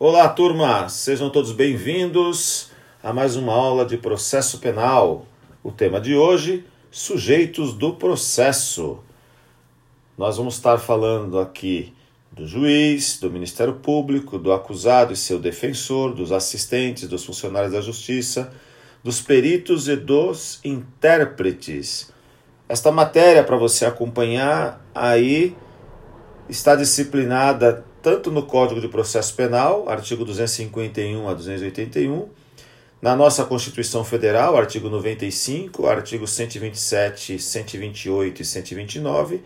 Olá, turma! Sejam todos bem-vindos a mais uma aula de processo penal. O tema de hoje: sujeitos do processo. Nós vamos estar falando aqui do juiz, do Ministério Público, do acusado e seu defensor, dos assistentes, dos funcionários da Justiça, dos peritos e dos intérpretes. Esta matéria, para você acompanhar, aí está disciplinada tanto no Código de Processo Penal, artigo 251 a 281, na nossa Constituição Federal, artigo 95, artigo 127, 128 e 129,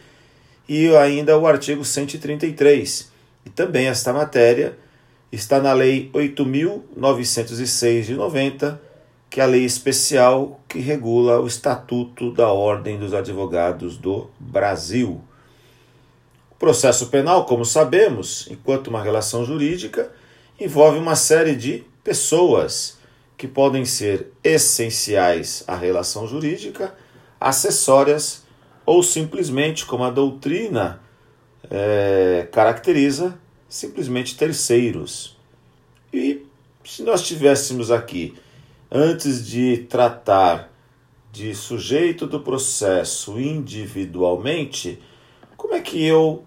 e ainda o artigo 133. E também esta matéria está na Lei 8.906 de 90, que é a lei especial que regula o Estatuto da Ordem dos Advogados do Brasil. Processo penal, como sabemos, enquanto uma relação jurídica, envolve uma série de pessoas que podem ser essenciais à relação jurídica, acessórias ou simplesmente, como a doutrina é, caracteriza, simplesmente terceiros. E se nós tivéssemos aqui, antes de tratar de sujeito do processo individualmente, como é que eu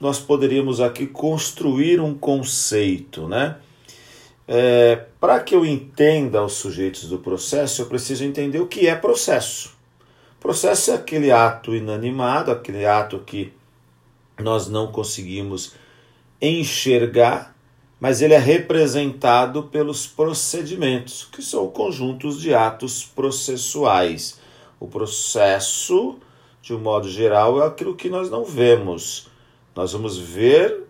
nós poderíamos aqui construir um conceito, né? É, Para que eu entenda os sujeitos do processo, eu preciso entender o que é processo. Processo é aquele ato inanimado, aquele ato que nós não conseguimos enxergar, mas ele é representado pelos procedimentos, que são conjuntos de atos processuais. O processo, de um modo geral, é aquilo que nós não vemos. Nós vamos ver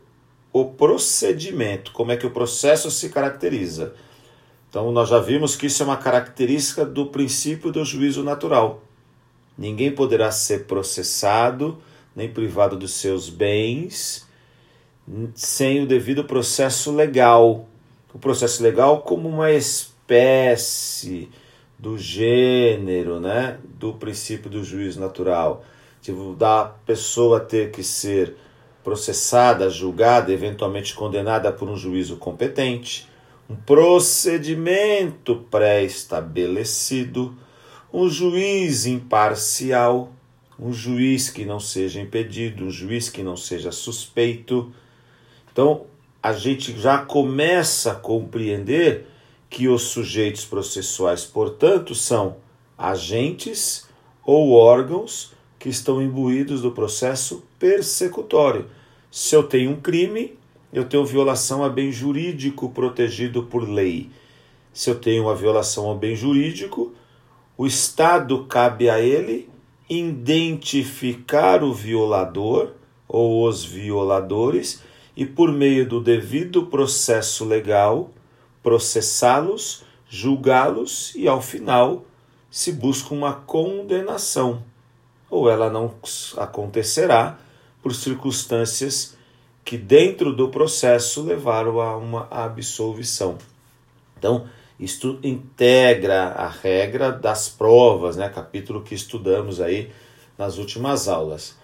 o procedimento, como é que o processo se caracteriza. Então, nós já vimos que isso é uma característica do princípio do juízo natural. Ninguém poderá ser processado nem privado dos seus bens sem o devido processo legal. O processo legal como uma espécie do gênero, né, do princípio do juízo natural, tipo, da pessoa ter que ser processada, julgada, eventualmente condenada por um juízo competente, um procedimento pré-estabelecido um juiz imparcial, um juiz que não seja impedido, um juiz que não seja suspeito. Então, a gente já começa a compreender que os sujeitos processuais, portanto, são agentes ou órgãos que estão imbuídos do processo persecutório. Se eu tenho um crime, eu tenho violação a bem jurídico protegido por lei. Se eu tenho uma violação ao bem jurídico, o Estado cabe a ele identificar o violador ou os violadores e, por meio do devido processo legal, processá-los, julgá-los e, ao final, se busca uma condenação. Ou ela não acontecerá por circunstâncias que, dentro do processo, levaram a uma absolvição. Então, isto integra a regra das provas, né? Capítulo que estudamos aí nas últimas aulas.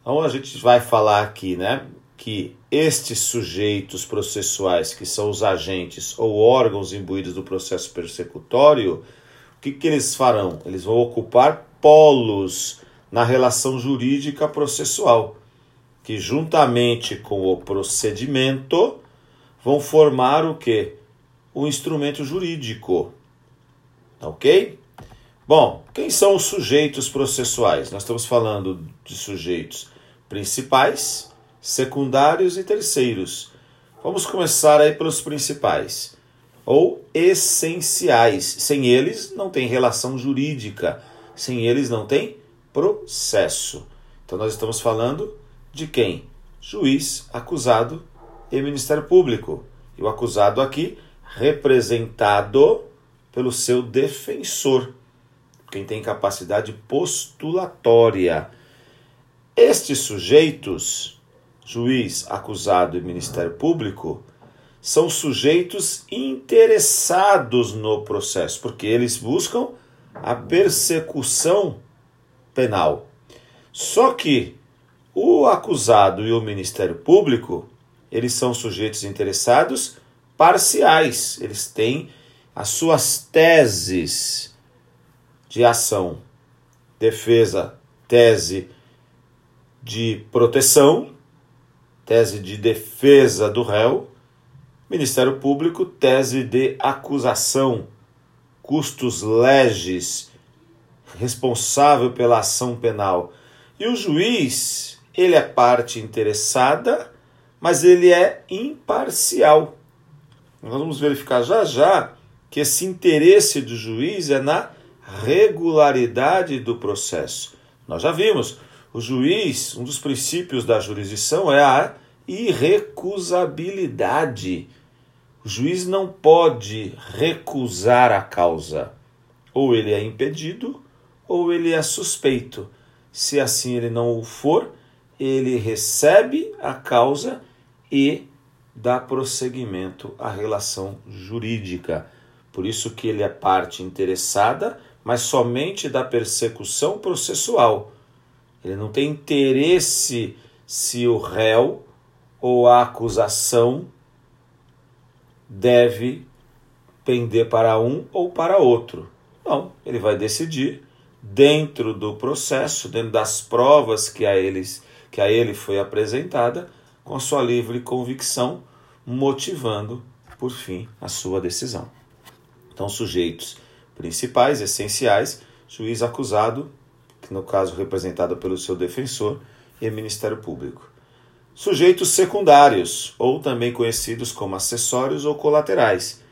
Então a gente vai falar aqui, né? Que estes sujeitos processuais, que são os agentes ou órgãos imbuídos do processo persecutório, o que, que eles farão? Eles vão ocupar polos na relação jurídica processual, que juntamente com o procedimento vão formar o que? o instrumento jurídico. Tá ok? Bom, quem são os sujeitos processuais? Nós estamos falando de sujeitos principais, secundários e terceiros. Vamos começar aí pelos principais ou essenciais. Sem eles não tem relação jurídica, sem eles não tem processo. Então nós estamos falando de quem? Juiz, acusado e Ministério Público. E o acusado aqui representado pelo seu defensor, quem tem capacidade postulatória. Estes sujeitos, juiz, acusado e Ministério Público, são sujeitos interessados no processo, porque eles buscam a persecução penal. Só que o acusado e o Ministério Público, eles são sujeitos interessados parciais, eles têm as suas teses de ação. Defesa, tese de proteção, tese de defesa do réu, Ministério Público, tese de acusação, custos legis, responsável pela ação penal. E o juiz, ele é parte interessada, mas ele é imparcial. Nós vamos verificar já já que esse interesse do juiz é na regularidade do processo. Nós já vimos, o juiz, um dos princípios da jurisdição é a irrecusabilidade. O juiz não pode recusar a causa. Ou ele é impedido, ou ele é suspeito. Se assim ele não o for, ele recebe a causa e dá prosseguimento à relação jurídica. Por isso que ele é parte interessada, mas somente da persecução processual. Ele não tem interesse se o réu ou a acusação deve pender para um ou para outro. Não, ele vai decidir dentro do processo, dentro das provas que a, eles, que a ele foi apresentada, com a sua livre convicção, motivando, por fim, a sua decisão. Então, sujeitos principais, essenciais, juiz acusado, que no caso representado pelo seu defensor, e Ministério Público. Sujeitos secundários, ou também conhecidos como acessórios ou colaterais.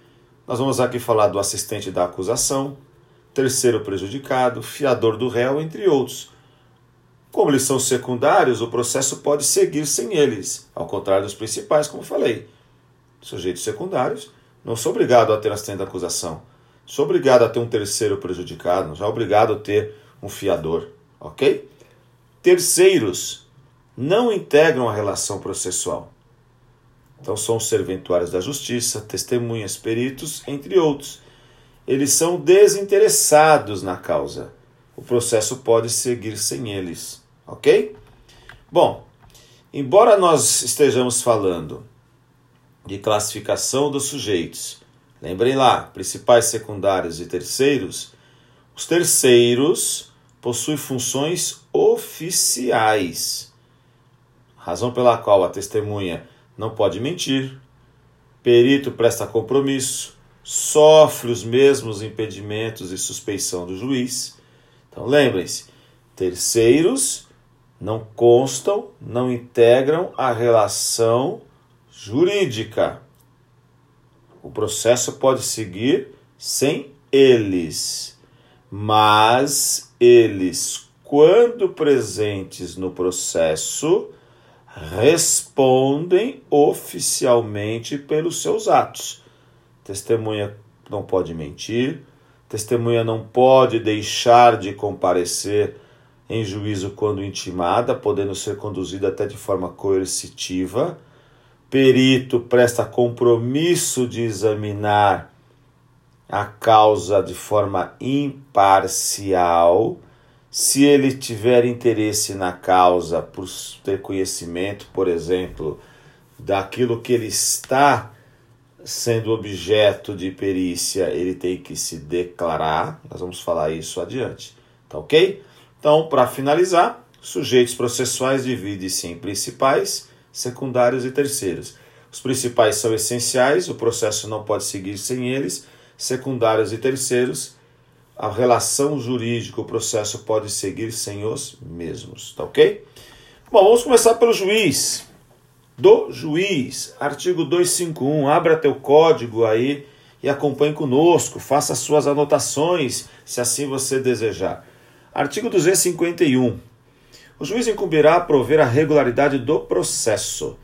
Nós vamos aqui falar do assistente da acusação, terceiro prejudicado, fiador do réu, entre outros. Como eles são secundários, o processo pode seguir sem eles, ao contrário dos principais, como falei. Sujeitos secundários não sou obrigado a ter assistente da acusação, sou obrigado a ter um terceiro prejudicado, não sou obrigado a ter um fiador, ok? Terceiros não integram a relação processual. Então são os serventuários da justiça, testemunhas, peritos, entre outros. Eles são desinteressados na causa. O processo pode seguir sem eles, ok? Bom, embora nós estejamos falando de classificação dos sujeitos, lembrem lá, principais, secundários e terceiros, os terceiros possuem funções oficiais razão pela qual a testemunha não pode mentir, perito presta compromisso, sofre os mesmos impedimentos e suspeição do juiz. Então lembrem-se, terceiros não constam, não integram a relação jurídica. O processo pode seguir sem eles, mas eles, quando presentes no processo, respondem oficialmente pelos seus atos. Testemunha não pode mentir, testemunha não pode deixar de comparecer em juízo quando intimada, podendo ser conduzida até de forma coercitiva. Perito presta compromisso de examinar a causa de forma imparcial se ele tiver interesse na causa, por ter conhecimento, por exemplo, daquilo que ele está sendo objeto de perícia, ele tem que se declarar. Nós vamos falar isso adiante, tá ok? Então, para finalizar, sujeitos processuais dividem-se em principais, secundários e terceiros. Os principais são essenciais, o processo não pode seguir sem eles. Secundários e terceiros a relação jurídica, o processo pode seguir sem os mesmos, tá ok? Bom, vamos começar pelo juiz. Do juiz, artigo 251, abra teu código aí e acompanhe conosco, faça suas anotações, se assim você desejar. Artigo 251. O juiz incumbirá prover a regularidade do processo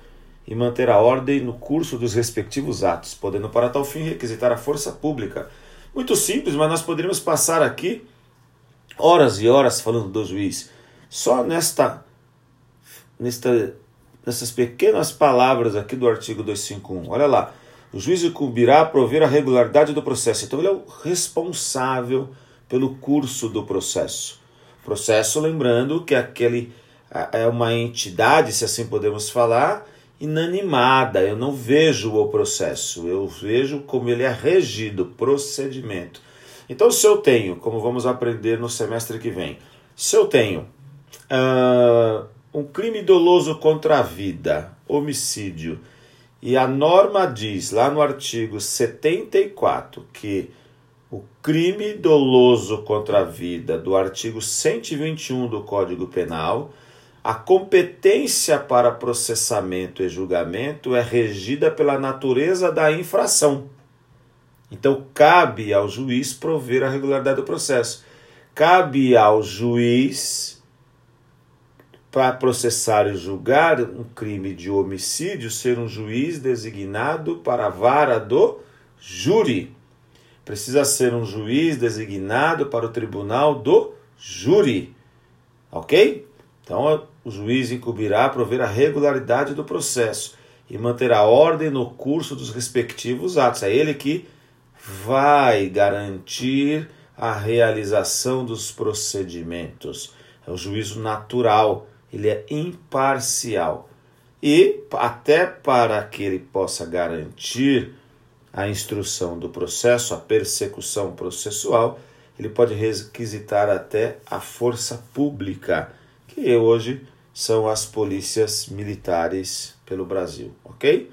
e manter a ordem no curso dos respectivos atos, podendo para tal fim requisitar a força pública muito simples, mas nós poderíamos passar aqui horas e horas falando do juiz. Só nesta, nesta nessas pequenas palavras aqui do artigo 251. Olha lá. O juiz incumbirá prover a regularidade do processo. Então ele é o responsável pelo curso do processo. Processo, lembrando que aquele é uma entidade, se assim podemos falar, inanimada, eu não vejo o processo, eu vejo como ele é regido, procedimento. Então, se eu tenho, como vamos aprender no semestre que vem, se eu tenho uh, um crime doloso contra a vida, homicídio, e a norma diz lá no artigo 74 que o crime doloso contra a vida do artigo 121 do Código Penal, a competência para processamento e julgamento é regida pela natureza da infração. Então, cabe ao juiz prover a regularidade do processo. Cabe ao juiz para processar e julgar um crime de homicídio, ser um juiz designado para a vara do júri. Precisa ser um juiz designado para o tribunal do júri. Ok? Então, o juiz incumbirá prover a regularidade do processo e manter a ordem no curso dos respectivos atos. É ele que vai garantir a realização dos procedimentos. É o juízo natural ele é imparcial. E até para que ele possa garantir a instrução do processo, a persecução processual, ele pode requisitar até a força pública, que hoje são as polícias militares pelo Brasil, ok?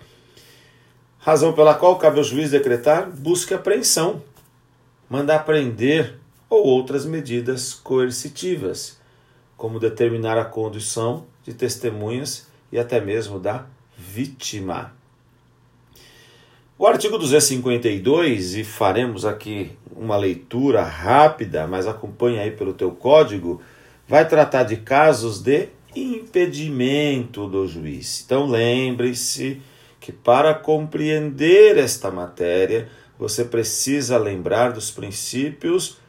Razão pela qual cabe ao juiz decretar busca apreensão, mandar prender ou outras medidas coercitivas como determinar a condição de testemunhas e até mesmo da vítima. O artigo 252, e faremos aqui uma leitura rápida, mas acompanhe aí pelo teu código, vai tratar de casos de impedimento do juiz. Então lembre-se que para compreender esta matéria, você precisa lembrar dos princípios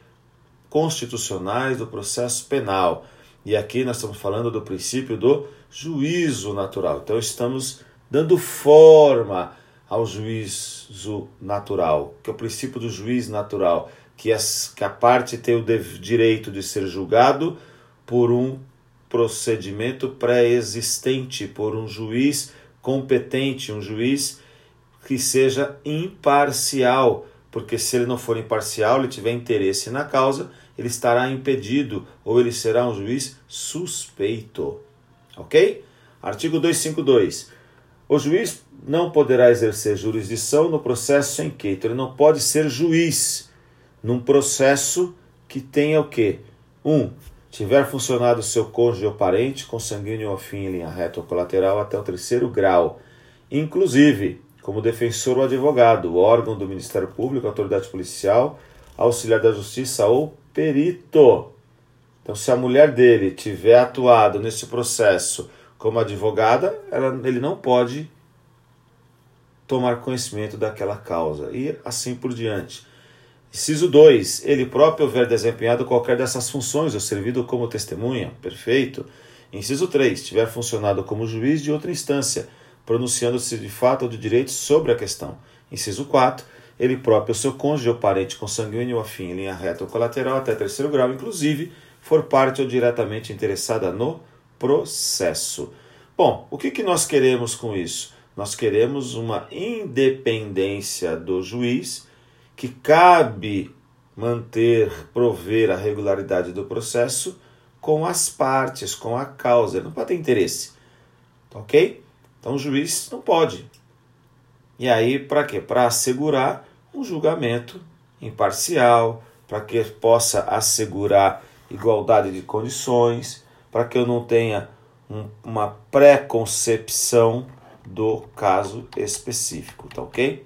constitucionais do processo penal. E aqui nós estamos falando do princípio do juízo natural. Então estamos dando forma ao juízo natural, que é o princípio do juiz natural, que, as, que a parte tem o direito de ser julgado por um procedimento pré-existente, por um juiz competente, um juiz que seja imparcial, porque se ele não for imparcial, ele tiver interesse na causa, ele estará impedido ou ele será um juiz suspeito. Ok? Artigo 252. O juiz não poderá exercer jurisdição no processo em que então, ele não pode ser juiz num processo que tenha o quê? Um, tiver funcionado seu cônjuge ou parente, consanguíneo ou afim em linha reta ou colateral até o terceiro grau, inclusive como defensor ou advogado, órgão do Ministério Público, autoridade policial, auxiliar da justiça ou perito. Então, se a mulher dele tiver atuado nesse processo como advogada, ela, ele não pode tomar conhecimento daquela causa e assim por diante. Inciso 2. Ele próprio houver desempenhado qualquer dessas funções ou servido como testemunha. Perfeito. Inciso 3. Tiver funcionado como juiz de outra instância, pronunciando-se de fato ou de direito sobre a questão. Inciso 4 ele próprio, seu cônjuge ou parente consanguíneo afim em linha reta ou colateral até terceiro grau, inclusive, for parte ou diretamente interessada no processo. Bom, o que, que nós queremos com isso? Nós queremos uma independência do juiz que cabe manter, prover a regularidade do processo com as partes, com a causa. Ele não pode ter interesse. Ok? Então o juiz não pode e aí, para quê? Para assegurar um julgamento imparcial, para que possa assegurar igualdade de condições, para que eu não tenha um, uma preconcepção do caso específico, tá ok?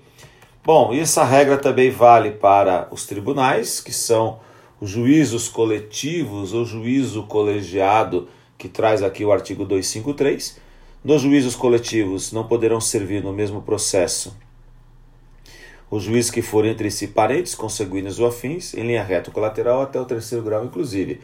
Bom, e essa regra também vale para os tribunais, que são os juízos coletivos ou juízo colegiado, que traz aqui o artigo 253 nos juízos coletivos não poderão servir no mesmo processo os juízes que forem entre si parentes, consanguíneos ou afins, em linha reta ou colateral até o terceiro grau, inclusive.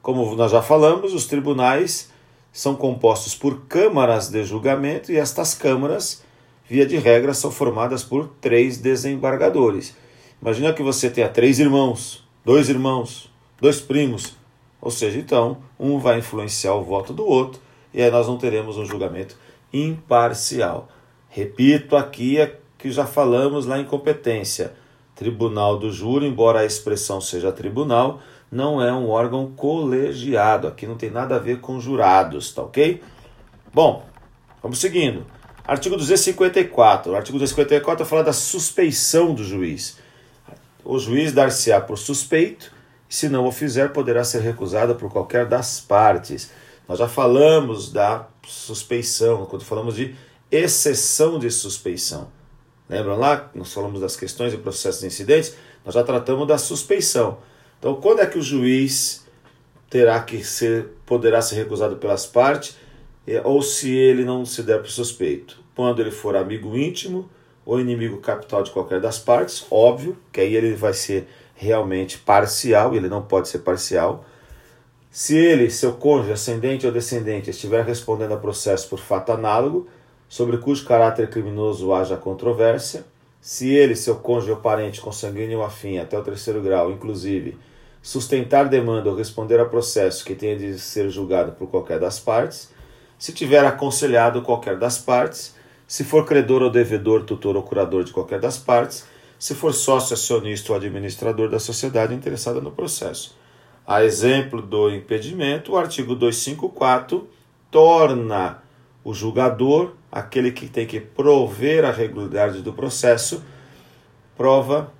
Como nós já falamos, os tribunais são compostos por câmaras de julgamento e estas câmaras, via de regra, são formadas por três desembargadores. Imagina que você tenha três irmãos, dois irmãos, dois primos, ou seja, então um vai influenciar o voto do outro e aí nós não teremos um julgamento imparcial. Repito aqui é que já falamos lá em competência. Tribunal do Júri, embora a expressão seja tribunal, não é um órgão colegiado. Aqui não tem nada a ver com jurados, tá ok? Bom, vamos seguindo. Artigo 254. O artigo 254 fala da suspeição do juiz. O juiz dar-se-á por suspeito, se não o fizer, poderá ser recusado por qualquer das partes. Nós já falamos da suspeição, quando falamos de exceção de suspeição. Lembram lá? Nós falamos das questões e processos de incidentes, nós já tratamos da suspeição. Então, quando é que o juiz terá que ser, poderá ser recusado pelas partes, ou se ele não se der por suspeito? Quando ele for amigo íntimo ou inimigo capital de qualquer das partes, óbvio, que aí ele vai ser realmente parcial, ele não pode ser parcial. Se ele, seu cônjuge, ascendente ou descendente, estiver respondendo a processo por fato análogo, sobre cujo caráter criminoso haja controvérsia, se ele, seu cônjuge ou parente consanguíneo ou afim, até o terceiro grau, inclusive, sustentar demanda ou responder a processo que tenha de ser julgado por qualquer das partes, se tiver aconselhado qualquer das partes, se for credor ou devedor, tutor ou curador de qualquer das partes, se for sócio, acionista ou administrador da sociedade interessada no processo. A exemplo do impedimento, o artigo 254 torna o julgador, aquele que tem que prover a regularidade do processo, prova,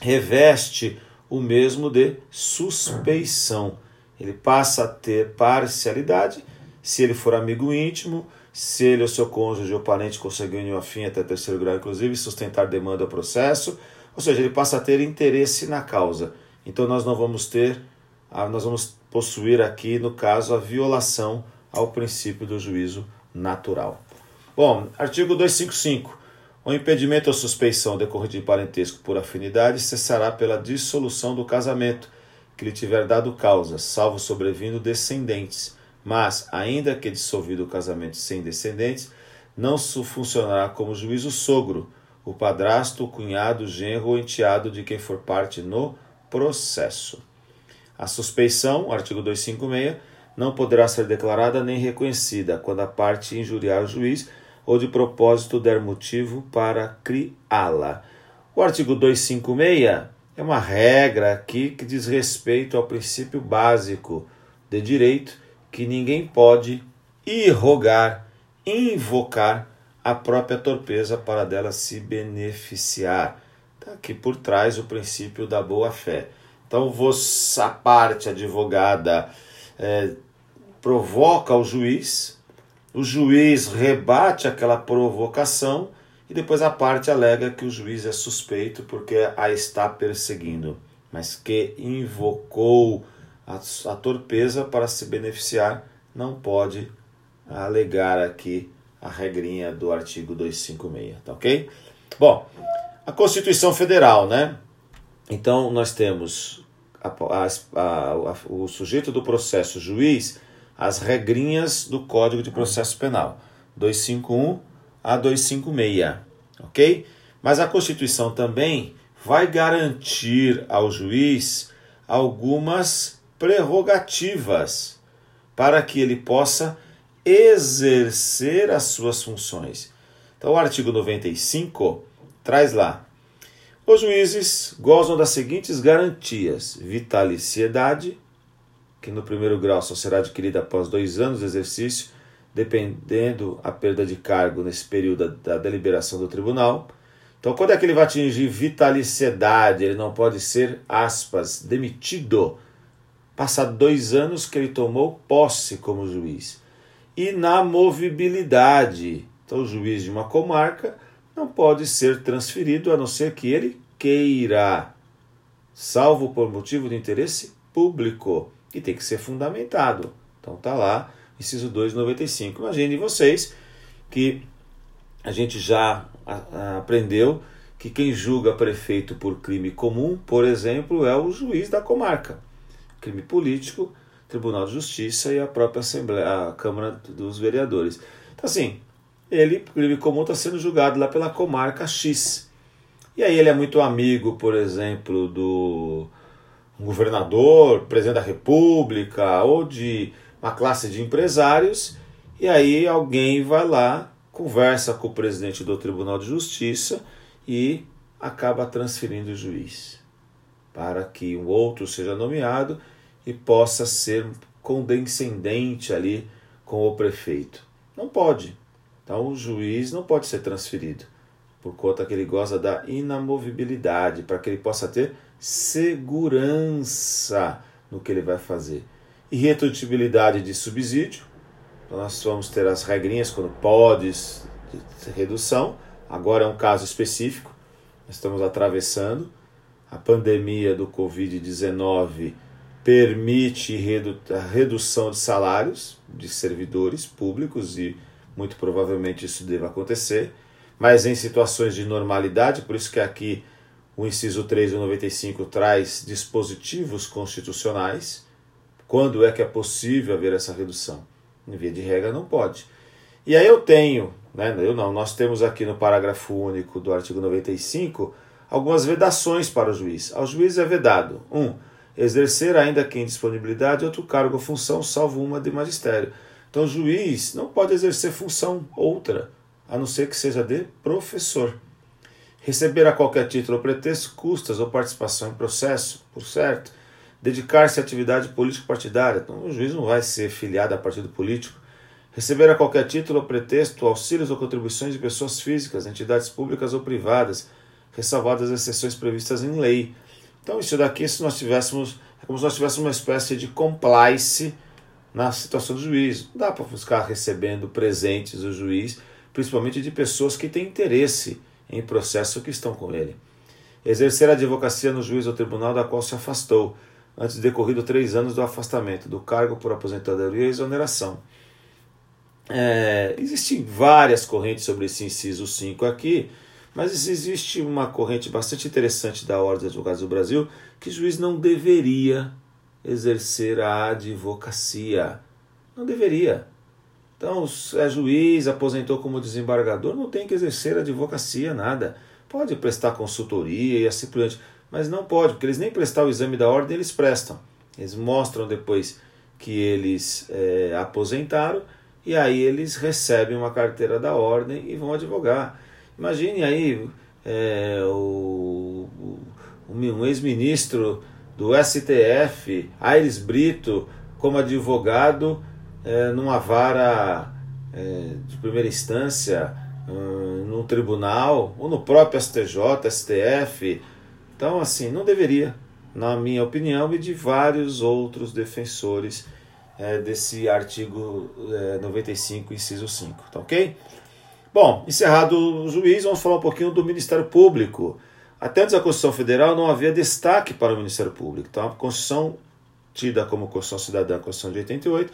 reveste o mesmo de suspeição. Ele passa a ter parcialidade se ele for amigo íntimo, se ele ou seu cônjuge ou parente conseguiu afim até terceiro grau, inclusive, sustentar demanda ao processo, ou seja, ele passa a ter interesse na causa. Então nós não vamos ter, nós vamos possuir aqui, no caso, a violação ao princípio do juízo natural. Bom, artigo 255. O impedimento ou suspeição decorrente de parentesco por afinidade cessará pela dissolução do casamento que lhe tiver dado causa, salvo sobrevindo descendentes. Mas, ainda que dissolvido o casamento sem descendentes, não funcionará como juiz o sogro, o padrasto, o cunhado, o genro ou enteado de quem for parte no processo. A suspeição, artigo 256, não poderá ser declarada nem reconhecida quando a parte injuriar o juiz ou de propósito der motivo para criá-la. O artigo 256 é uma regra aqui que diz respeito ao princípio básico de direito que ninguém pode irrogar, invocar a própria torpeza para dela se beneficiar. Está aqui por trás o princípio da boa-fé. Então, você, a parte advogada é, provoca o juiz, o juiz rebate aquela provocação e depois a parte alega que o juiz é suspeito porque a está perseguindo, mas que invocou a, a torpeza para se beneficiar não pode alegar aqui a regrinha do artigo 256, tá ok? Bom, a Constituição Federal, né? Então nós temos a, a, o sujeito do processo juiz, as regrinhas do Código de Processo Penal, 251 a 256, ok? Mas a Constituição também vai garantir ao juiz algumas prerrogativas para que ele possa exercer as suas funções. Então, o artigo 95 traz lá os juízes gozam das seguintes garantias: vitaliciedade, que no primeiro grau só será adquirida após dois anos de exercício, dependendo a perda de cargo nesse período da, deliberação do tribunal. Então, quando é que ele vai atingir vitaliciedade? Ele não pode ser, aspas, demitido, passado dois anos que ele tomou posse como juiz. Inamovibilidade. Então, o juiz de uma comarca não pode ser transferido a não ser que ele queira, salvo por motivo de interesse público, e tem que ser fundamentado. Então tá lá, inciso 295. Imagine vocês que a gente já aprendeu que quem julga prefeito por crime comum, por exemplo, é o juiz da comarca. Crime político, Tribunal de Justiça e a própria Assembleia, a Câmara dos Vereadores. Então assim, ele, crime comum, está sendo julgado lá pela comarca X. E aí ele é muito amigo, por exemplo, do governador, presidente da república ou de uma classe de empresários E aí alguém vai lá, conversa com o presidente do Tribunal de Justiça e acaba transferindo o juiz para que um outro seja nomeado e possa ser condescendente ali com o prefeito. Não pode. Então o juiz não pode ser transferido por conta que ele goza da inamovibilidade, para que ele possa ter segurança no que ele vai fazer. Irredutibilidade de subsídio. Então nós vamos ter as regrinhas quando pode de redução. Agora é um caso específico. Estamos atravessando a pandemia do Covid-19 permite a redução de salários de servidores públicos e muito provavelmente isso deva acontecer, mas em situações de normalidade, por isso que aqui o inciso 3 do 95 traz dispositivos constitucionais, quando é que é possível haver essa redução? Em via de regra não pode. E aí eu tenho, né, eu não, nós temos aqui no parágrafo único do artigo 95 algumas vedações para o juiz. Ao juiz é vedado: 1. Um, exercer ainda que em disponibilidade outro cargo ou função, salvo uma de magistério. Então, o juiz não pode exercer função outra, a não ser que seja de professor. Receber a qualquer título ou pretexto custas ou participação em processo, por certo. Dedicar-se à atividade político-partidária. Então, o juiz não vai ser filiado a partido político. Receber a qualquer título ou pretexto auxílios ou contribuições de pessoas físicas, entidades públicas ou privadas, ressalvadas as exceções previstas em lei. Então, isso daqui, se nós tivéssemos, é como se nós tivéssemos uma espécie de complice na situação do juiz. Não dá para ficar recebendo presentes do juiz, principalmente de pessoas que têm interesse em processo que estão com ele. Exercer a advocacia no juiz ou tribunal da qual se afastou, antes de decorrido três anos do afastamento do cargo por aposentadoria e exoneração. É, existem várias correntes sobre esse inciso 5 aqui, mas existe uma corrente bastante interessante da Ordem dos Advogados do Brasil que o juiz não deveria exercer a advocacia. Não deveria. Então, é juiz, aposentou como desembargador, não tem que exercer advocacia, nada. Pode prestar consultoria e assim por diante, mas não pode, porque eles nem prestar o exame da ordem, eles prestam. Eles mostram depois que eles é, aposentaram e aí eles recebem uma carteira da ordem e vão advogar. Imagine aí é, o, o, um ex-ministro do STF, Aires Brito, como advogado é, numa vara é, de primeira instância, um, num tribunal, ou no próprio STJ, STF. Então, assim, não deveria, na minha opinião, e de vários outros defensores é, desse artigo é, 95, inciso 5. Tá ok? Bom, encerrado o juiz, vamos falar um pouquinho do Ministério Público. Até antes da Constituição Federal não havia destaque para o Ministério Público. Então, a Constituição, tida como Constituição Cidadã, a Constituição de 88,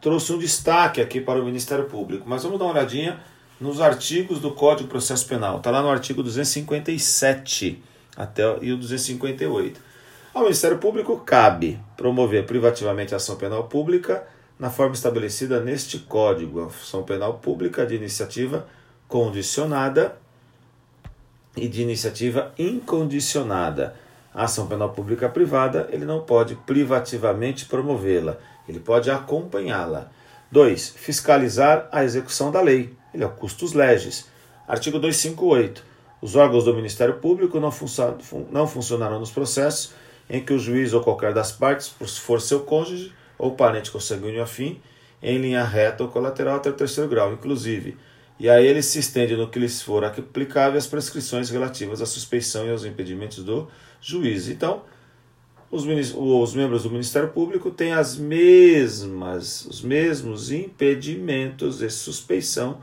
trouxe um destaque aqui para o Ministério Público. Mas vamos dar uma olhadinha nos artigos do Código de Processo Penal. Está lá no artigo 257 até, e o 258. Ao Ministério Público cabe promover privativamente a ação penal pública na forma estabelecida neste Código, a ação penal pública de iniciativa condicionada e de iniciativa incondicionada. A ação penal pública privada, ele não pode privativamente promovê-la, ele pode acompanhá-la. 2. Fiscalizar a execução da lei. Ele é o custos legis. Artigo 258. Os órgãos do Ministério Público não, não funcionarão nos processos em que o juiz ou qualquer das partes, por for seu cônjuge ou parente consanguíneo afim, em linha reta ou colateral até o terceiro grau, inclusive e a ele se estende no que lhes for aplicável as prescrições relativas à suspeição e aos impedimentos do juiz. Então, os, os membros do Ministério Público têm as mesmas, os mesmos impedimentos de suspeição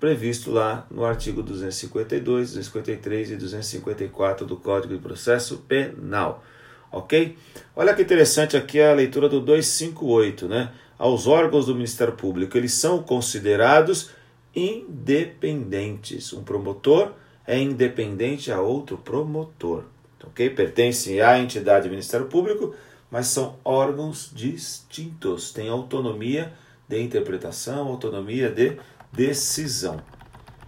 previsto lá no artigo 252, 253 e 254 do Código de Processo Penal. Ok? Olha que interessante aqui a leitura do 258, né? Aos órgãos do Ministério Público, eles são considerados independentes. Um promotor é independente a outro promotor. Ok? Pertencem à entidade Ministério Público, mas são órgãos distintos, têm autonomia de interpretação, autonomia de decisão.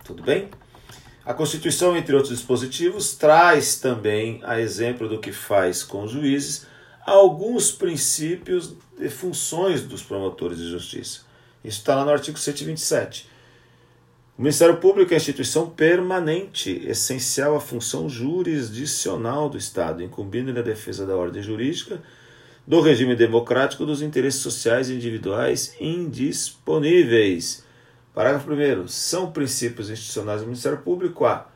Tudo bem? A Constituição, entre outros dispositivos, traz também, a exemplo do que faz com os juízes, alguns princípios e funções dos promotores de justiça. Isso está lá no artigo 127. O Ministério Público é a instituição permanente, essencial à função jurisdicional do Estado, incumbindo na defesa da ordem jurídica, do regime democrático dos interesses sociais e individuais indisponíveis. Parágrafo 1. São princípios institucionais do Ministério Público a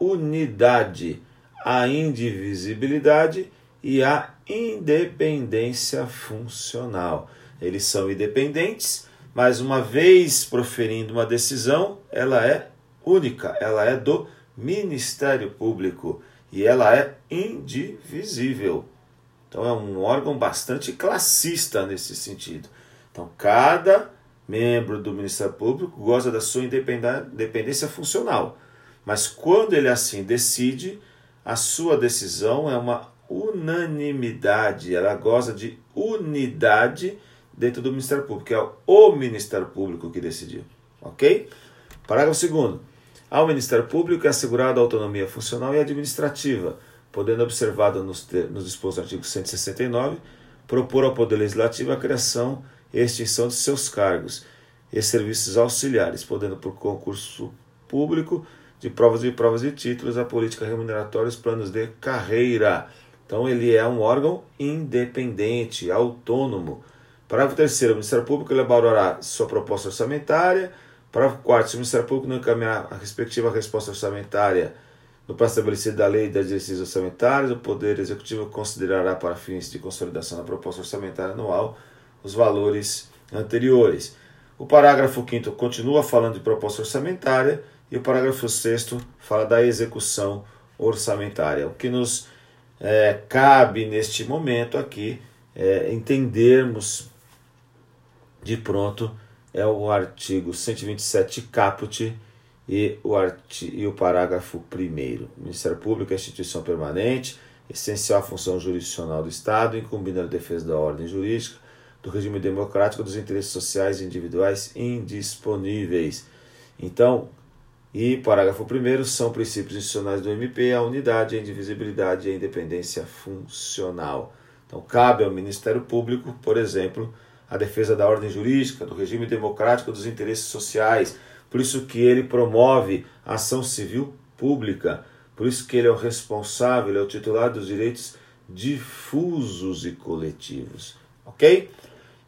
unidade, a indivisibilidade e a independência funcional. Eles são independentes mas uma vez proferindo uma decisão, ela é única, ela é do Ministério Público e ela é indivisível. Então é um órgão bastante classista nesse sentido. Então cada membro do Ministério Público goza da sua independência funcional, mas quando ele assim decide, a sua decisão é uma unanimidade, ela goza de unidade dentro do Ministério Público, é o Ministério Público que decidiu. Ok? Parágrafo 2. Ao Ministério Público é assegurada autonomia funcional e administrativa, podendo, observado nos, nos dispostos do artigo 169, propor ao Poder Legislativo a criação e extinção de seus cargos e serviços auxiliares, podendo, por concurso público, de provas e provas de títulos, a política remuneratória e os planos de carreira. Então, ele é um órgão independente, autônomo Parágrafo 3 o Ministério Público elaborará sua proposta orçamentária. Parágrafo 4 se o Ministério Público não encaminhar a respectiva resposta orçamentária no prazo estabelecido da lei e das diretrizes orçamentárias, o Poder Executivo considerará para fins de consolidação da proposta orçamentária anual os valores anteriores. O parágrafo 5 continua falando de proposta orçamentária e o parágrafo 6 fala da execução orçamentária. O que nos é, cabe neste momento aqui é entendermos de pronto é o artigo 127 caput e o, arti e o parágrafo 1 O Ministério Público é instituição permanente, essencial à função jurisdicional do Estado, incumbindo a defesa da ordem jurídica, do regime democrático dos interesses sociais e individuais indisponíveis. Então, e parágrafo 1 são princípios institucionais do MP a unidade, a indivisibilidade e a independência funcional. Então, cabe ao Ministério Público, por exemplo, a defesa da ordem jurídica, do regime democrático, dos interesses sociais. Por isso que ele promove a ação civil pública. Por isso que ele é o responsável, ele é o titular dos direitos difusos e coletivos. Ok?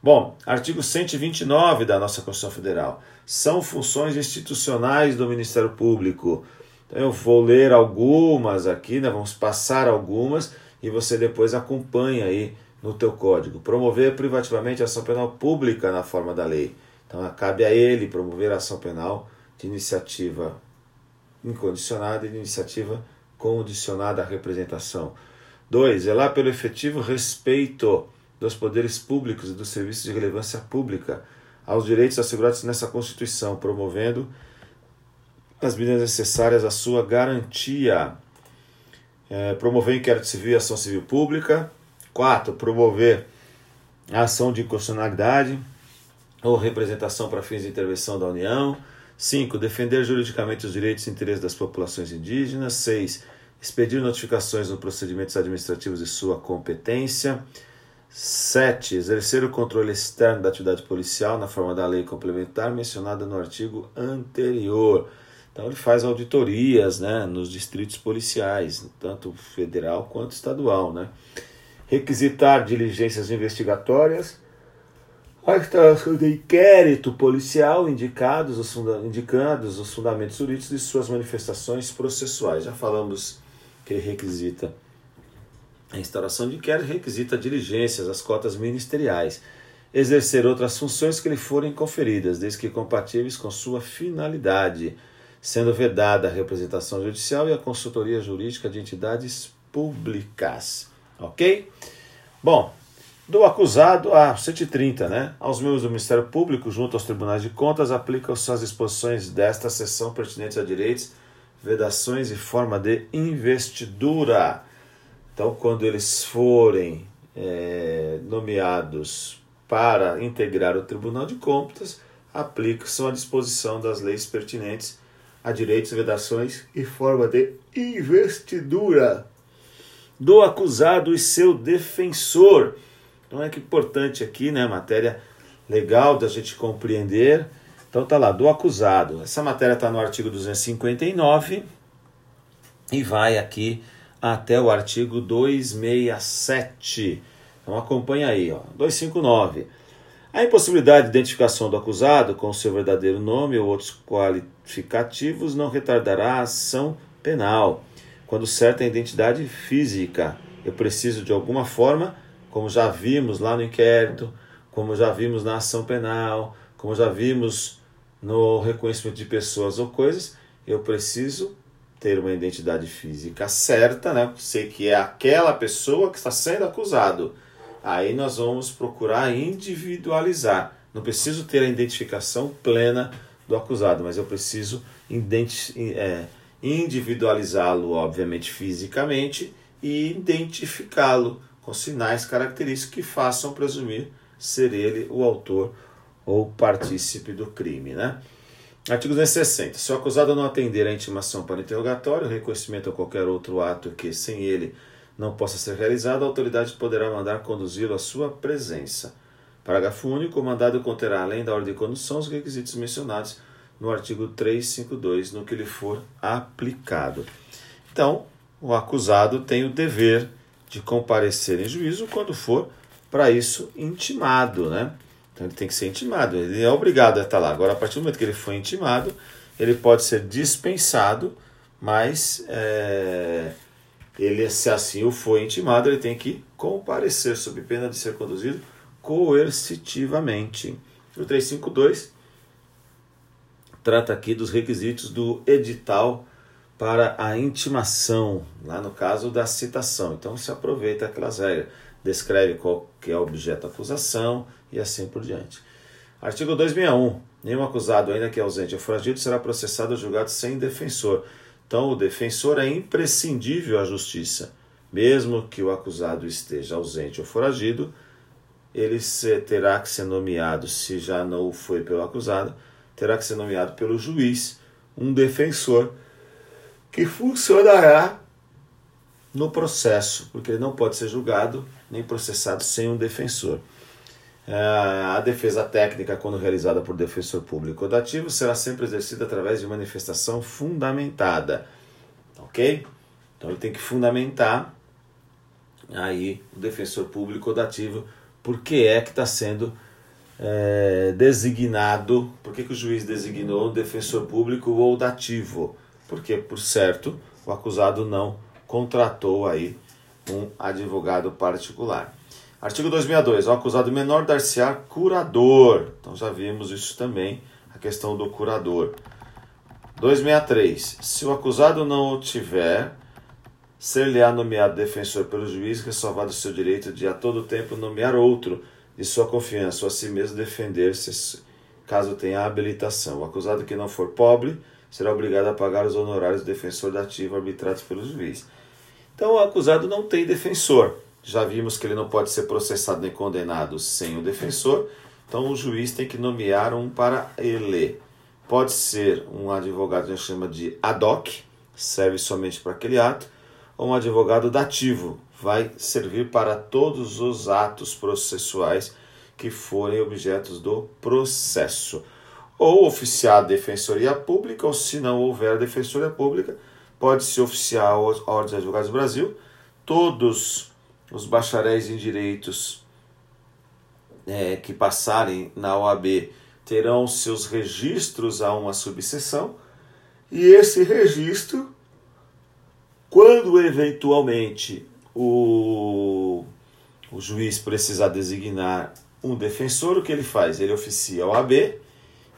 Bom, artigo 129 da nossa Constituição Federal. São funções institucionais do Ministério Público. Então eu vou ler algumas aqui, né? vamos passar algumas e você depois acompanha aí no teu código. Promover privativamente ação penal pública na forma da lei. Então, cabe a ele promover a ação penal de iniciativa incondicionada e de iniciativa condicionada à representação. 2. Zelar pelo efetivo respeito dos poderes públicos e dos serviços de relevância pública aos direitos assegurados nessa Constituição, promovendo as medidas necessárias à sua garantia. É, promover inquérito civil e ação civil pública, 4. Promover a ação de inconstitucionalidade ou representação para fins de intervenção da União. 5. Defender juridicamente os direitos e interesses das populações indígenas. 6. Expedir notificações nos procedimentos administrativos de sua competência. 7. Exercer o controle externo da atividade policial na forma da lei complementar mencionada no artigo anterior. Então ele faz auditorias né, nos distritos policiais, tanto federal quanto estadual. Né? Requisitar diligências investigatórias, a instalação de inquérito policial indicados os, indicados os fundamentos jurídicos de suas manifestações processuais. Já falamos que requisita a instalação de inquérito, requisita diligências, as cotas ministeriais, exercer outras funções que lhe forem conferidas, desde que compatíveis com sua finalidade, sendo vedada a representação judicial e a consultoria jurídica de entidades públicas. Ok? Bom, do acusado a 130, né? Aos membros do Ministério Público, junto aos tribunais de contas, aplicam-se as disposições desta seção pertinentes a direitos, vedações e forma de investidura. Então, quando eles forem é, nomeados para integrar o Tribunal de Contas, aplicam-se a disposição das leis pertinentes a direitos, vedações e forma de investidura do acusado e seu defensor. Então é que importante aqui, né, matéria legal da gente compreender. Então tá lá, do acusado. Essa matéria está no artigo 259 e vai aqui até o artigo 267. Então acompanha aí, ó. 259. A impossibilidade de identificação do acusado com seu verdadeiro nome ou outros qualificativos não retardará a ação penal, quando certa identidade física. Eu preciso de alguma forma, como já vimos lá no inquérito, como já vimos na ação penal, como já vimos no reconhecimento de pessoas ou coisas, eu preciso ter uma identidade física certa, né? Sei que é aquela pessoa que está sendo acusado aí nós vamos procurar individualizar. Não preciso ter a identificação plena do acusado, mas eu preciso é, individualizá-lo, obviamente, fisicamente e identificá-lo com sinais característicos que façam presumir ser ele o autor ou partícipe do crime. Né? Artigo 260. Se o acusado não atender à intimação para interrogatório, reconhecimento ou qualquer outro ato que, sem ele, não possa ser realizado, a autoridade poderá mandar conduzi-lo à sua presença. Parágrafo único. O mandado conterá, além da ordem de condução, os requisitos mencionados no artigo 352, no que lhe for aplicado. Então, o acusado tem o dever de comparecer em juízo quando for para isso intimado, né? Então ele tem que ser intimado, ele é obrigado a estar lá. Agora, a partir do momento que ele foi intimado, ele pode ser dispensado, mas é, ele, se assim o foi intimado, ele tem que comparecer sob pena de ser conduzido coercitivamente. O 352 trata aqui dos requisitos do edital para a intimação, lá no caso da citação. Então se aproveita aquelas regras, descreve qual que é o objeto da acusação e assim por diante. Artigo 261. Nenhum acusado, ainda que ausente ou foragido, será processado ou julgado sem defensor então, o defensor é imprescindível à justiça. Mesmo que o acusado esteja ausente ou foragido, ele terá que ser nomeado, se já não foi pelo acusado, terá que ser nomeado pelo juiz um defensor que funcionará no processo, porque ele não pode ser julgado nem processado sem um defensor. É, a defesa técnica, quando realizada por defensor público ou dativo, será sempre exercida através de manifestação fundamentada. Ok? Então ele tem que fundamentar aí o defensor público ou dativo por que é que está sendo é, designado, por que, que o juiz designou o defensor público ou dativo? Porque, por certo, o acusado não contratou aí um advogado particular. Artigo 262. O acusado menor dar-se-á curador. Então já vimos isso também, a questão do curador. 263. Se o acusado não o tiver, ser-lhe-á nomeado defensor pelo juiz, ressalvado o seu direito de a todo tempo nomear outro de sua confiança, ou a si mesmo defender-se caso tenha habilitação. O acusado que não for pobre será obrigado a pagar os honorários do defensor dativo arbitrados pelo juiz. Então o acusado não tem defensor. Já vimos que ele não pode ser processado nem condenado sem o defensor, então o juiz tem que nomear um para ele. Pode ser um advogado que a gente chama de ad hoc, serve somente para aquele ato, ou um advogado dativo, vai servir para todos os atos processuais que forem objetos do processo. Ou oficiar a defensoria pública, ou se não houver defensoria pública, pode-se oficiar a Ordem dos Advogados do Brasil. Todos os bacharéis em direitos é, que passarem na OAB terão seus registros a uma subseção, e esse registro, quando eventualmente o, o juiz precisar designar um defensor, o que ele faz? Ele oficia a OAB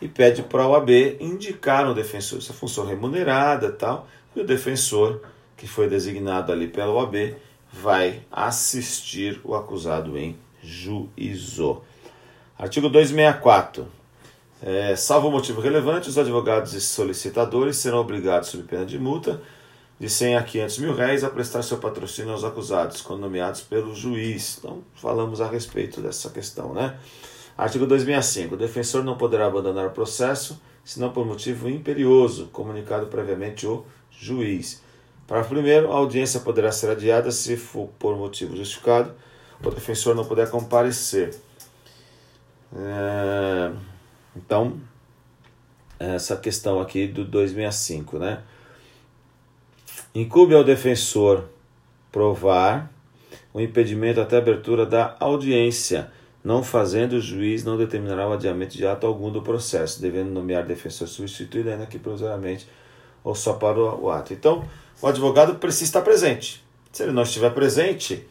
e pede para a OAB indicar um defensor. Isso é função remunerada tal, e o defensor que foi designado ali pela OAB vai assistir o acusado em juízo. Artigo 264. É, salvo motivo relevante, os advogados e solicitadores serão obrigados, sob pena de multa, de 100 a 500 mil réis a prestar seu patrocínio aos acusados, quando nomeados pelo juiz. Então, falamos a respeito dessa questão, né? Artigo 265. O defensor não poderá abandonar o processo, senão por motivo imperioso, comunicado previamente o juiz. Parágrafo primeiro, a audiência poderá ser adiada se for por motivo justificado, o defensor não puder comparecer. É, então, essa questão aqui do 265, né? Incube ao defensor provar o impedimento até abertura da audiência, não fazendo o juiz não determinará o adiamento de ato algum do processo, devendo nomear defensor substituído ainda que provisoriamente ou só para o ato. Então, o advogado precisa estar presente. Se ele não estiver presente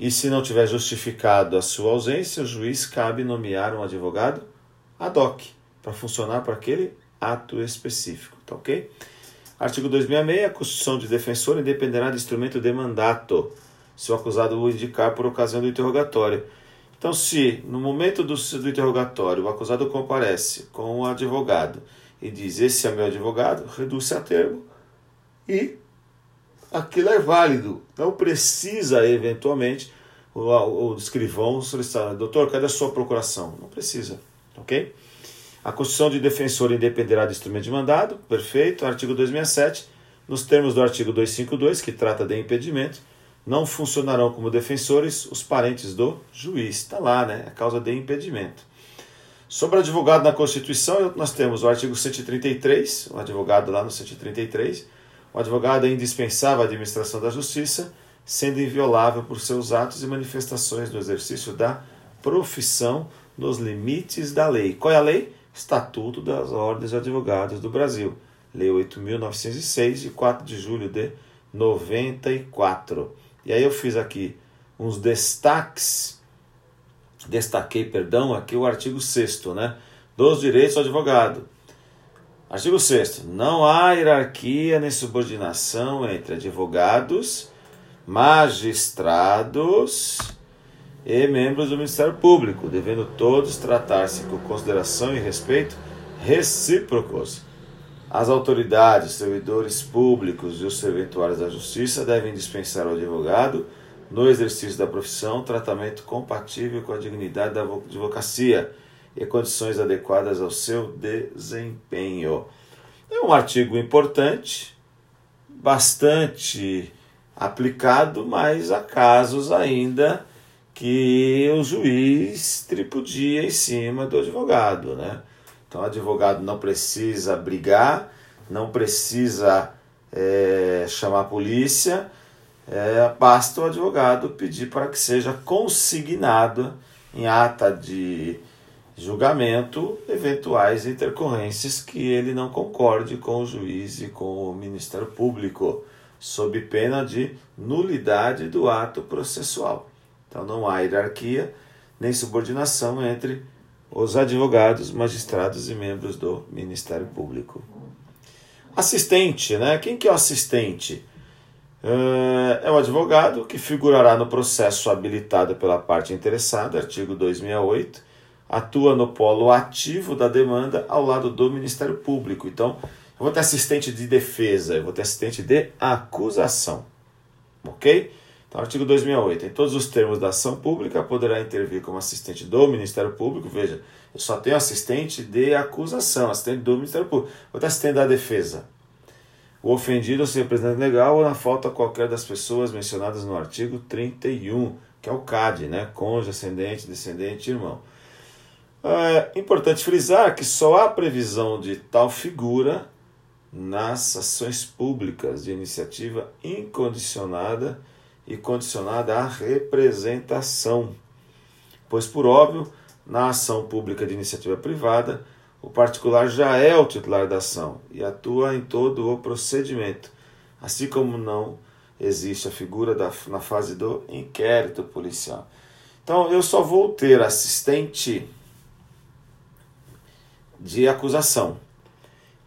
e se não tiver justificado a sua ausência, o juiz cabe nomear um advogado ad hoc para funcionar para aquele ato específico, tá ok? Artigo 266, a constituição de defensor independerá do instrumento de mandato, se o acusado o indicar por ocasião do interrogatório. Então, se no momento do, do interrogatório o acusado comparece com o advogado e diz: Esse é meu advogado, reduz-se a termo e aquilo é válido. Não precisa, eventualmente, o, o, escrivão solicitar: Doutor, cadê a sua procuração? Não precisa, ok? A Constituição de defensor independerá do instrumento de mandado, perfeito. Artigo 267, nos termos do artigo 252, que trata de impedimento, não funcionarão como defensores os parentes do juiz. Está lá, né? A causa de impedimento. Sobre advogado na Constituição, nós temos o artigo 133, o advogado lá no 133. O advogado é indispensável à administração da justiça, sendo inviolável por seus atos e manifestações no exercício da profissão nos limites da lei. Qual é a lei? Estatuto das Ordens de Advogados do Brasil, Lei 8.906, de 4 de julho de 94. E aí eu fiz aqui uns destaques, destaquei, perdão, aqui o artigo 6 né, dos direitos do advogado. Artigo 6 Não há hierarquia nem subordinação entre advogados, magistrados e membros do Ministério Público, devendo todos tratar-se com consideração e respeito recíprocos. As autoridades, servidores públicos e os serventuários da Justiça devem dispensar ao advogado, no exercício da profissão, tratamento compatível com a dignidade da advocacia e condições adequadas ao seu desempenho. É um artigo importante, bastante aplicado, mas há casos ainda que o juiz tripudia em cima do advogado, né? Então, o advogado não precisa brigar, não precisa é, chamar a polícia, é, basta o advogado pedir para que seja consignado em ata de julgamento eventuais intercorrências que ele não concorde com o juiz e com o Ministério Público, sob pena de nulidade do ato processual. Então não há hierarquia nem subordinação entre os advogados, magistrados e membros do Ministério Público. Assistente, né? Quem que é o assistente? É, é o advogado que figurará no processo habilitado pela parte interessada, artigo 268, atua no polo ativo da demanda ao lado do Ministério Público. Então, eu vou ter assistente de defesa, eu vou ter assistente de acusação. Ok? Então, artigo 2008. Em todos os termos da ação pública, poderá intervir como assistente do Ministério Público. Veja, eu só tenho assistente de acusação, assistente do Ministério Público. Vou assistente da defesa. O ofendido ou seu representante legal ou na falta qualquer das pessoas mencionadas no artigo 31, que é o CAD, né? Cônjuge, ascendente, descendente, irmão. É importante frisar que só há previsão de tal figura nas ações públicas de iniciativa incondicionada e condicionada à representação. Pois, por óbvio, na ação pública de iniciativa privada, o particular já é o titular da ação e atua em todo o procedimento, assim como não existe a figura da, na fase do inquérito policial. Então, eu só vou ter assistente de acusação.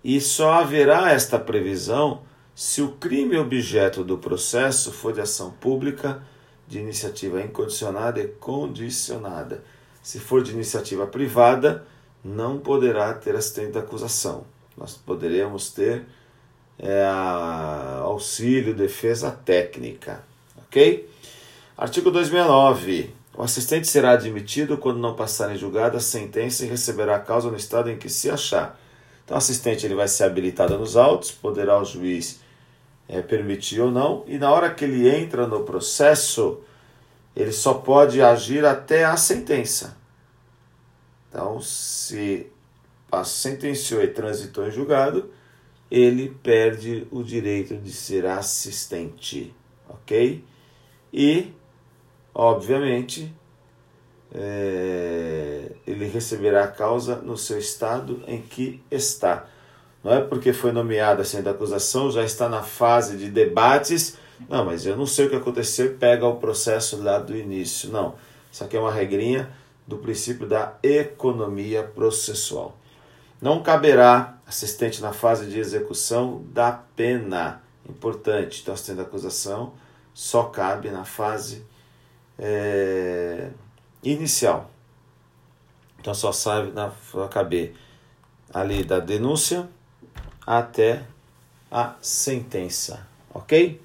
E só haverá esta previsão se o crime objeto do processo for de ação pública, de iniciativa incondicionada e condicionada. Se for de iniciativa privada, não poderá ter assistente da acusação. Nós poderemos ter é, auxílio, defesa técnica. Ok? Artigo 269. O assistente será admitido quando não passar em julgada a sentença e receberá a causa no estado em que se achar. Então, o assistente ele vai ser habilitado nos autos, poderá o juiz é, permitir ou não, e na hora que ele entra no processo, ele só pode agir até a sentença. Então, se sentenciou e transitou em julgado, ele perde o direito de ser assistente, ok? E, obviamente, é, ele receberá a causa no seu estado em que está. Não é porque foi nomeado assim da acusação, já está na fase de debates. Não, mas eu não sei o que aconteceu, pega o processo lá do início. Não, isso aqui é uma regrinha do princípio da economia processual. Não caberá assistente na fase de execução da pena. Importante, então, assistente da acusação só cabe na fase é, inicial. Então, só sabe na, caber ali da denúncia até a sentença, ok?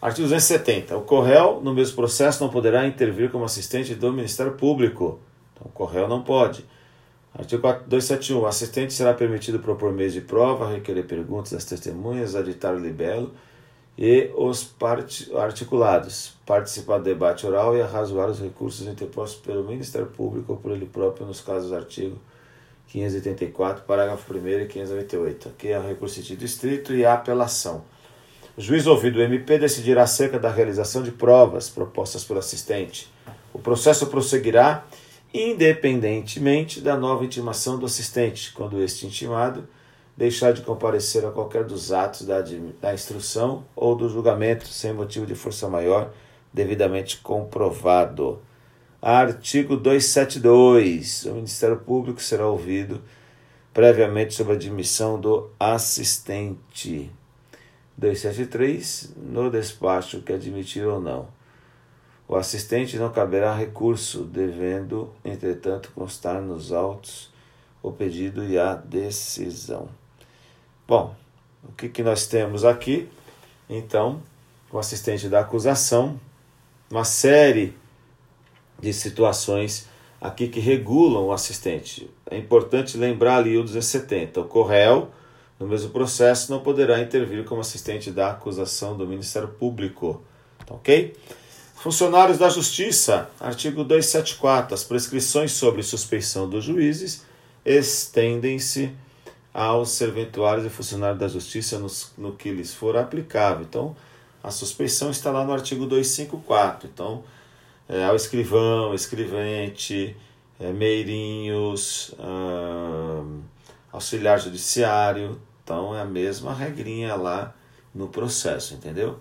Artigo 270. O Correio, no mesmo processo, não poderá intervir como assistente do Ministério Público. Então, o Correio não pode. Artigo 271. O assistente será permitido propor meios de prova, requerer perguntas às testemunhas, aditar o libelo e os articulados, participar do debate oral e arrazoar os recursos interpostos pelo Ministério Público ou por ele próprio nos casos do artigo 584, parágrafo 1 e 598, que é o recurso sentido estrito e a apelação. O juiz ouvido o MP decidirá acerca da realização de provas propostas pelo assistente. O processo prosseguirá independentemente da nova intimação do assistente, quando este intimado deixar de comparecer a qualquer dos atos da, da instrução ou do julgamento sem motivo de força maior devidamente comprovado. Artigo 272. O Ministério Público será ouvido previamente sobre a admissão do assistente. 273. No despacho que admitir ou não. O assistente não caberá recurso, devendo, entretanto, constar nos autos o pedido e a decisão. Bom, o que, que nós temos aqui? Então, o assistente da acusação, uma série de situações aqui que regulam o assistente. É importante lembrar ali o 270. O Correio, no mesmo processo, não poderá intervir como assistente da acusação do Ministério Público. Tá ok? Funcionários da Justiça, artigo 274. As prescrições sobre suspeição dos juízes estendem-se aos serventuários e funcionários da Justiça no, no que lhes for aplicável. Então, a suspeição está lá no artigo 254. Então, é, ao escrivão, escrivente, é, meirinhos, auxiliar judiciário. Então, é a mesma regrinha lá no processo, entendeu?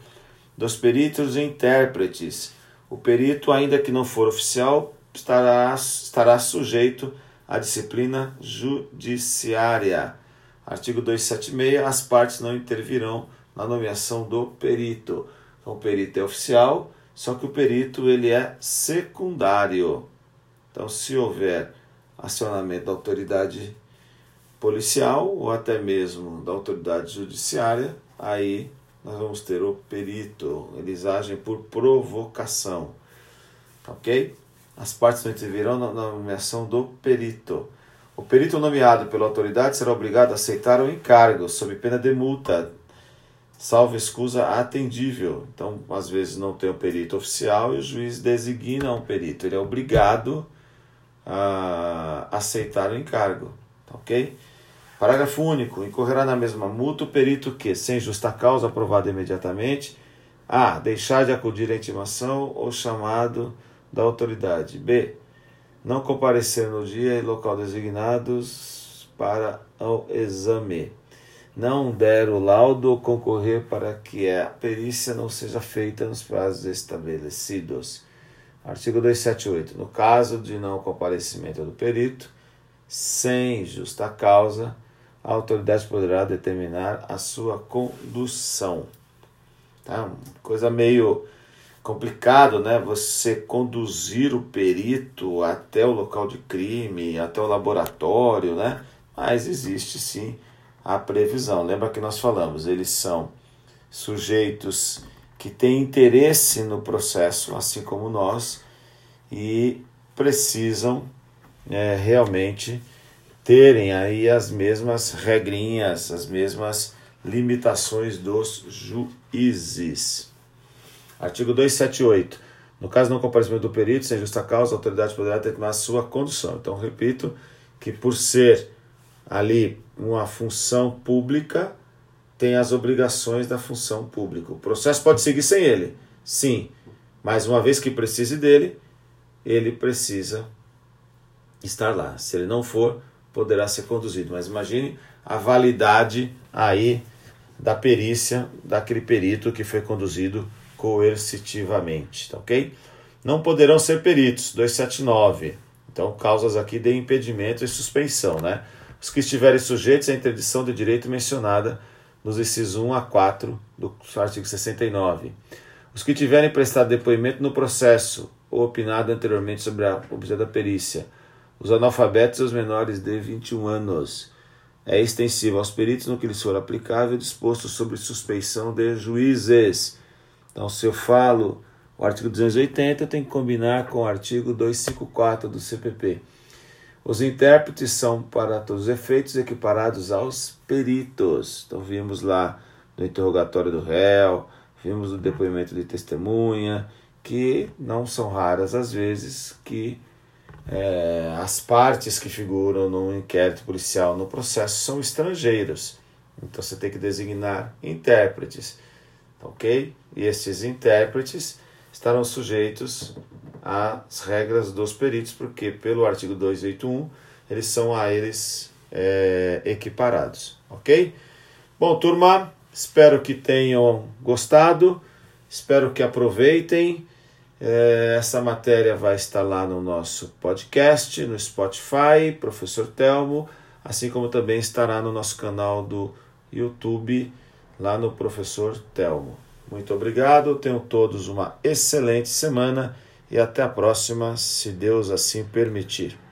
dos peritos e intérpretes. O perito, ainda que não for oficial, estará, estará sujeito à disciplina judiciária. Artigo 276. As partes não intervirão na nomeação do perito. Então, o perito é oficial, só que o perito ele é secundário. Então, se houver acionamento da autoridade policial ou até mesmo da autoridade judiciária, aí nós vamos ter o perito. Eles agem por provocação. Ok? As partes não intervirão na nomeação do perito. O perito nomeado pela autoridade será obrigado a aceitar o encargo, sob pena de multa, salvo escusa atendível. Então, às vezes não tem o perito oficial e o juiz designa um perito. Ele é obrigado a aceitar o encargo. Ok? Parágrafo único. Incorrerá na mesma multa o perito que, sem justa causa aprovada imediatamente, a. deixar de acudir à intimação ou chamado da autoridade. B. Não comparecer no dia e local designados para o exame. Não der o laudo concorrer para que a perícia não seja feita nos prazos estabelecidos. Artigo 278. No caso de não comparecimento do perito, sem justa causa, a autoridade poderá determinar a sua condução. Tá? Coisa meio complicado, né? Você conduzir o perito até o local de crime, até o laboratório, né? Mas existe sim a previsão. Lembra que nós falamos, eles são sujeitos que têm interesse no processo, assim como nós, e precisam é, realmente terem aí as mesmas regrinhas, as mesmas limitações dos juízes. Artigo 278. No caso não comparecimento do perito, sem justa causa, a autoridade poderá determinar a sua condução. Então, repito que por ser ali uma função pública, tem as obrigações da função pública. O processo pode seguir sem ele, sim, mas uma vez que precise dele, ele precisa estar lá. Se ele não for, poderá ser conduzido. Mas imagine a validade aí da perícia daquele perito que foi conduzido coercitivamente, tá ok? Não poderão ser peritos, 279. Então, causas aqui de impedimento e suspensão, né? Os que estiverem sujeitos à interdição de direito mencionada nos incisos 1 a 4 do artigo 69. Os que tiverem prestado depoimento no processo ou opinado anteriormente sobre a objeto da perícia, os analfabetos e os menores de 21 anos. É extensivo aos peritos no que lhes for aplicável, disposto sobre suspeição de juízes. Então, se eu falo o artigo 280, tem que combinar com o artigo 254 do CPP. Os intérpretes são, para todos os efeitos, equiparados aos peritos. Então, vimos lá no interrogatório do réu, vimos no depoimento de testemunha, que não são raras as vezes que é, as partes que figuram no inquérito policial no processo são estrangeiros. Então você tem que designar intérpretes, ok? E esses intérpretes estarão sujeitos às regras dos peritos, porque pelo artigo 281 eles são a eles é, equiparados, ok? Bom, turma, espero que tenham gostado, espero que aproveitem. É, essa matéria vai estar lá no nosso podcast, no Spotify, Professor Telmo, assim como também estará no nosso canal do YouTube, lá no Professor Telmo. Muito obrigado, tenham todos uma excelente semana e até a próxima, se Deus assim permitir.